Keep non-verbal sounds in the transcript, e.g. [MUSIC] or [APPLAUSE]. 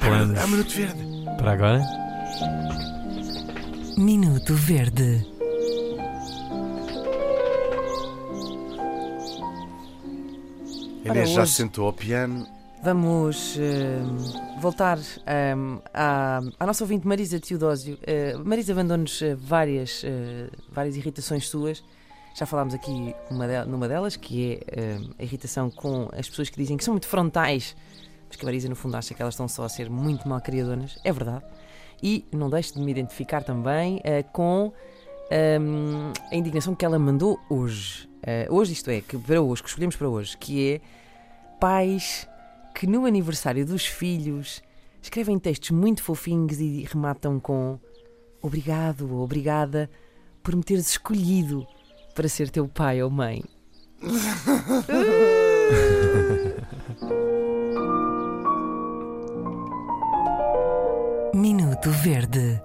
Planos minuto verde. para agora? Minuto Verde. Inês já hoje- se sentou ao piano. Vamos eh, voltar eh, à, à nossa ouvinte Marisa Teodósio. Eh, Marisa mandou-nos eh, várias, eh, várias irritações suas. Já falámos aqui uma del- numa delas, que é eh, a irritação com as pessoas que dizem que são muito frontais, mas que a Marisa, no fundo, acha que elas estão só a ser muito mal criadoras. É verdade. E não deixe de me identificar também eh, com ehm, a indignação que ela mandou hoje. Eh, hoje, isto é, que para hoje, que escolhemos para hoje, que é pais que no aniversário dos filhos escrevem textos muito fofinhos e rematam com obrigado obrigada por me teres escolhido para ser teu pai ou mãe. [LAUGHS] Minuto Verde